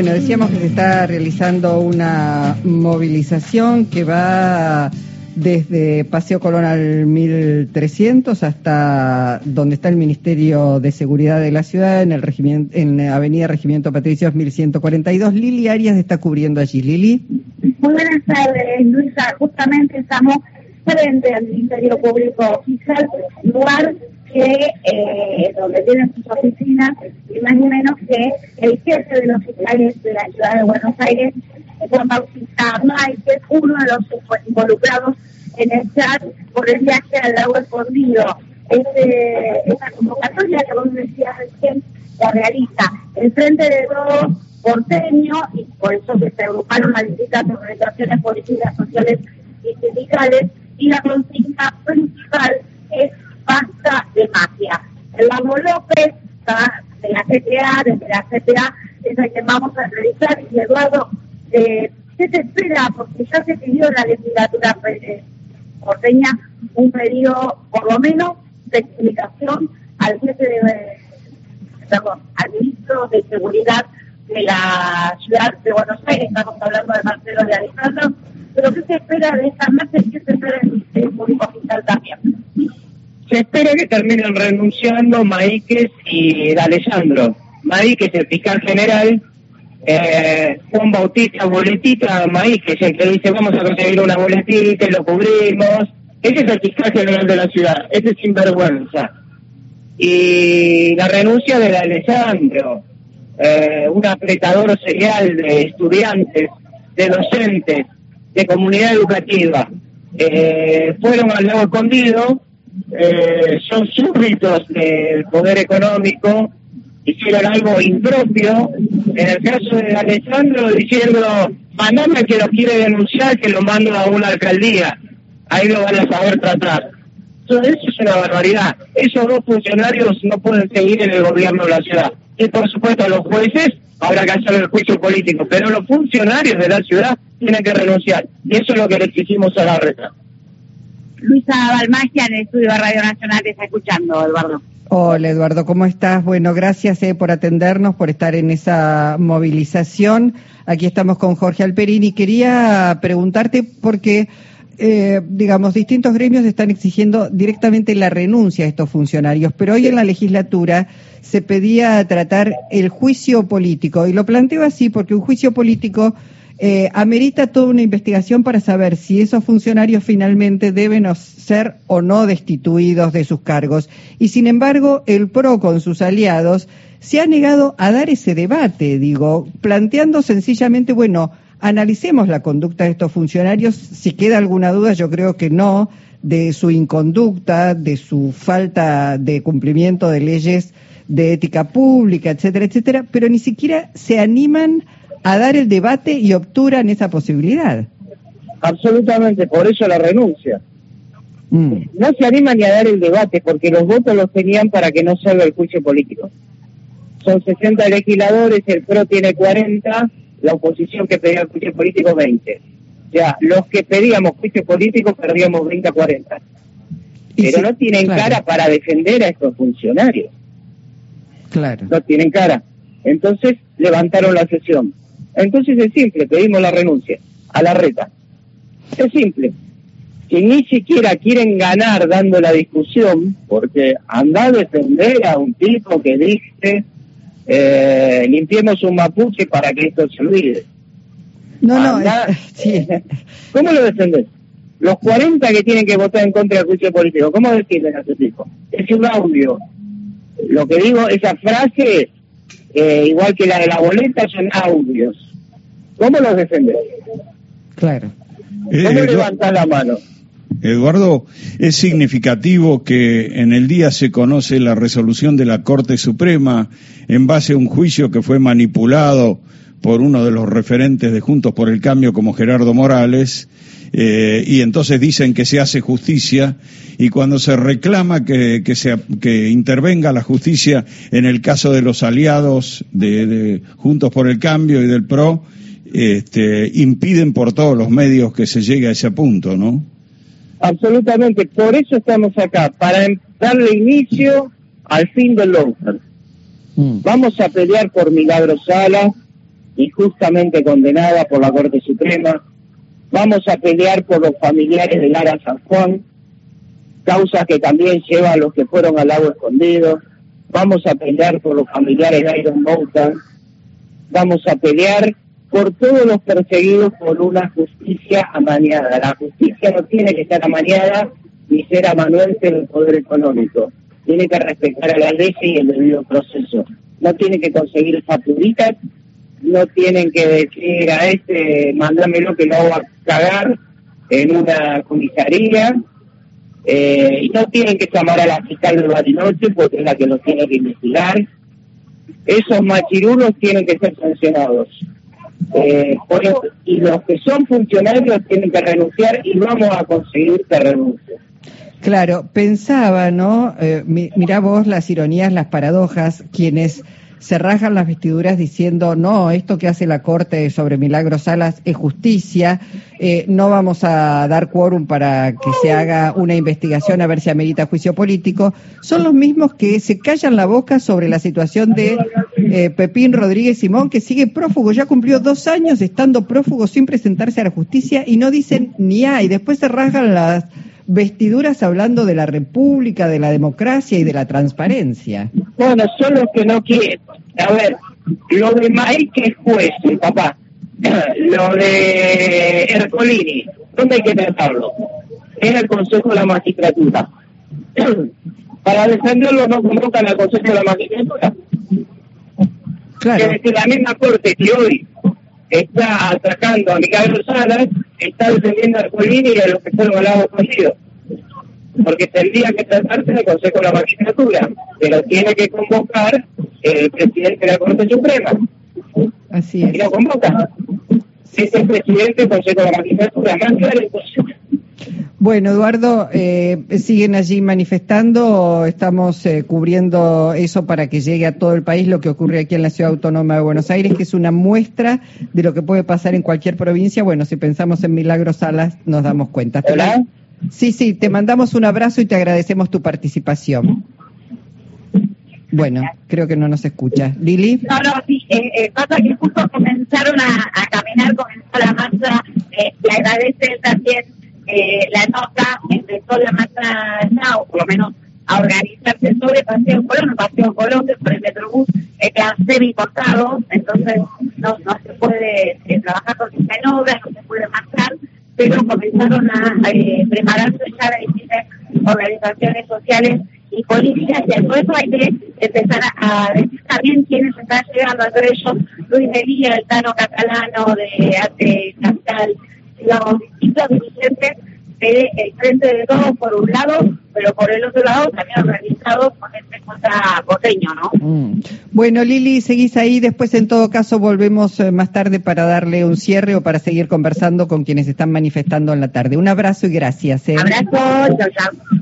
Bueno, decíamos que se está realizando una movilización que va desde Paseo Colón al 1300 hasta donde está el Ministerio de Seguridad de la Ciudad, en, el regimiento, en Avenida Regimiento Patricios 1142. Lili Arias está cubriendo allí. Lili. Muy buenas tardes, Luisa. Justamente estamos frente al Ministerio Público Oficial, lugar que eh, donde tienen sus oficinas, y más o menos que el jefe de los fiscales de la ciudad de Buenos Aires, Juan Bautista es uno de los involucrados en el chat por el viaje al lago escondido. Este, esta convocatoria que vos decías recién la realiza el Frente de Dos porteño y por eso se agruparon las distintas organizaciones políticas, sociales y sindicales y la consigna principal basta de magia. El Lago López de la CTA, desde la CTA, es el que vamos a realizar y Eduardo, eh, ¿qué se espera? Porque ya se pidió la legislatura eh, porteña un pedido, por lo menos, de explicación al jefe de, perdón, al ministro de Seguridad de la ciudad de Buenos Aires, estamos hablando de Marcelo de Alejandro, pero ¿qué se espera de esta marcha qué se espera del Público Fiscal también? Se espera que terminen renunciando Maíquez y Alessandro. Maíquez, el fiscal general, eh, Juan Bautista Boletita Maíquez, el que dice vamos a conseguir una boletita y lo cubrimos. Ese es el fiscal general de la ciudad, ese es sinvergüenza. Y la renuncia de Alessandro, eh, un apretador serial de estudiantes, de docentes, de comunidad educativa. Eh, fueron al lago escondido, eh, son súbditos del poder económico, hicieron algo impropio. En el caso de Alessandro, diciendo, mandame que lo quiere denunciar, que lo mando a una alcaldía. Ahí lo van a saber tratar. Entonces, eso es una barbaridad. Esos dos funcionarios no pueden seguir en el gobierno de la ciudad. Y por supuesto, los jueces habrá que hacer el juicio político, pero los funcionarios de la ciudad tienen que renunciar. Y eso es lo que le exigimos a la reta. Luisa Balmagia en estudio de Radio Nacional te está escuchando, Eduardo. Hola Eduardo, ¿cómo estás? Bueno, gracias eh, por atendernos, por estar en esa movilización. Aquí estamos con Jorge Alperini. Quería preguntarte porque, eh, digamos, distintos gremios están exigiendo directamente la renuncia a estos funcionarios, pero hoy en la legislatura se pedía tratar el juicio político y lo planteo así porque un juicio político eh, amerita toda una investigación para saber si esos funcionarios finalmente deben ser o no destituidos de sus cargos. Y sin embargo, el PRO con sus aliados se ha negado a dar ese debate, digo, planteando sencillamente, bueno, analicemos la conducta de estos funcionarios. Si queda alguna duda, yo creo que no, de su inconducta, de su falta de cumplimiento de leyes de ética pública, etcétera, etcétera, pero ni siquiera se animan a dar el debate y obturan esa posibilidad. Absolutamente, por eso la renuncia. Mm. No se animan ni a dar el debate porque los votos los tenían para que no salga el juicio político. Son 60 legisladores, el PRO tiene 40, la oposición que pedía el juicio político 20. O sea, los que pedíamos juicio político perdíamos 20 a 40. Pero no tienen cara para defender a estos funcionarios. Claro. No tienen cara. Entonces levantaron la sesión. Entonces es simple, pedimos la renuncia a la reta. Es simple. Que ni siquiera quieren ganar dando la discusión, porque anda a defender a un tipo que dice eh, limpiemos un mapuche para que esto se olvide. No, no, sí. ¿Cómo lo defendés? Los 40 que tienen que votar en contra del juicio político, ¿cómo decirles a ese tipo? Es un audio. Lo que digo, esa frase, eh, igual que la de la boleta, son audios. ¿Cómo los defendés? Claro. ¿Cómo eh, la mano? Eduardo, es significativo que en el día se conoce la resolución de la Corte Suprema en base a un juicio que fue manipulado por uno de los referentes de Juntos por el Cambio como Gerardo Morales, eh, y entonces dicen que se hace justicia, y cuando se reclama que, que, se, que intervenga la justicia en el caso de los aliados de Juntos por el Cambio y del PRO, este, impiden por todos los medios que se llegue a ese punto, ¿no? Absolutamente, por eso estamos acá, para darle inicio al fin del lawfare. Mm. Vamos a pelear por Milagro Sala, injustamente condenada por la Corte Suprema. Vamos a pelear por los familiares de Lara San Juan, causa que también lleva a los que fueron al lago escondido. Vamos a pelear por los familiares de Iron Mountain. Vamos a pelear por todos los perseguidos por una justicia amañada. La justicia no tiene que estar amañada ni ser amanuense del poder económico. Tiene que respetar a la ley y el debido proceso. No tiene que conseguir facturitas, no tienen que decir a este, mándamelo que no va a cagar en una comisaría, eh, y no tienen que llamar a la fiscal de Bariloche porque es la que los tiene que investigar. Esos machirulos tienen que ser sancionados. Eh, y los que son funcionarios tienen que renunciar y vamos a conseguir que renuncien. Claro, pensaba, ¿no? Eh, mira vos las ironías, las paradojas, quienes se rajan las vestiduras diciendo, no, esto que hace la Corte sobre Milagros Salas es justicia, eh, no vamos a dar quórum para que se haga una investigación a ver si amerita juicio político, son los mismos que se callan la boca sobre la situación de eh, Pepín Rodríguez Simón, que sigue prófugo, ya cumplió dos años estando prófugo sin presentarse a la justicia y no dicen ni hay, después se rajan las vestiduras hablando de la república, de la democracia y de la transparencia. Bueno, son los que no quieren. A ver, lo de Mike es juez, el papá. Lo de Ercolini, ¿dónde hay que tratarlo? En el Consejo de la Magistratura. Para defenderlo no convocan al Consejo de la Magistratura. Claro. Es decir, la misma corte que hoy está atacando a Miguel Rosales, está defendiendo a Ercolini y a los que fueron al lado escondido porque tendría que tratarse del Consejo de la Magistratura, pero tiene que convocar el presidente de la Corte Suprema. Así es. Y lo convoca. Es el presidente del Consejo de la Magistratura, más claro Bueno, Eduardo, eh, siguen allí manifestando, estamos eh, cubriendo eso para que llegue a todo el país lo que ocurre aquí en la Ciudad Autónoma de Buenos Aires, que es una muestra de lo que puede pasar en cualquier provincia. Bueno, si pensamos en Milagros Salas, nos damos cuenta. ¿Hola? Sí, sí, te mandamos un abrazo y te agradecemos tu participación. Bueno, creo que no nos escucha. Lili. No, no, sí, eh, eh, pasa que justo comenzaron a, caminar, comenzó la marcha, eh, le agradece también eh, la nota, empezó la marcha Now, por lo menos a organizarse sobre Paseo Colón, Paseo Colón, que por el Metrobús está semi cortado, entonces no, no se puede trabajar porque está en obra, no se puede marchar, pero comenzaron a eh, prepararse ya las distintas organizaciones sociales y políticas, y por eso hay que empezar a, decir también quiénes están llegando, entre ellos Luis Melilla, el Tano Catalano, de Arte Capital, digamos, distintos dirigentes del Frente de Todos por un lado, pero por el otro lado también organizados con este contra porteño, ¿no? Mm. Bueno, Lili, seguís ahí, después en todo caso volvemos eh, más tarde para darle un cierre o para seguir conversando con quienes están manifestando en la tarde. Un abrazo y gracias. ¿eh? Abrazo, chao, chao.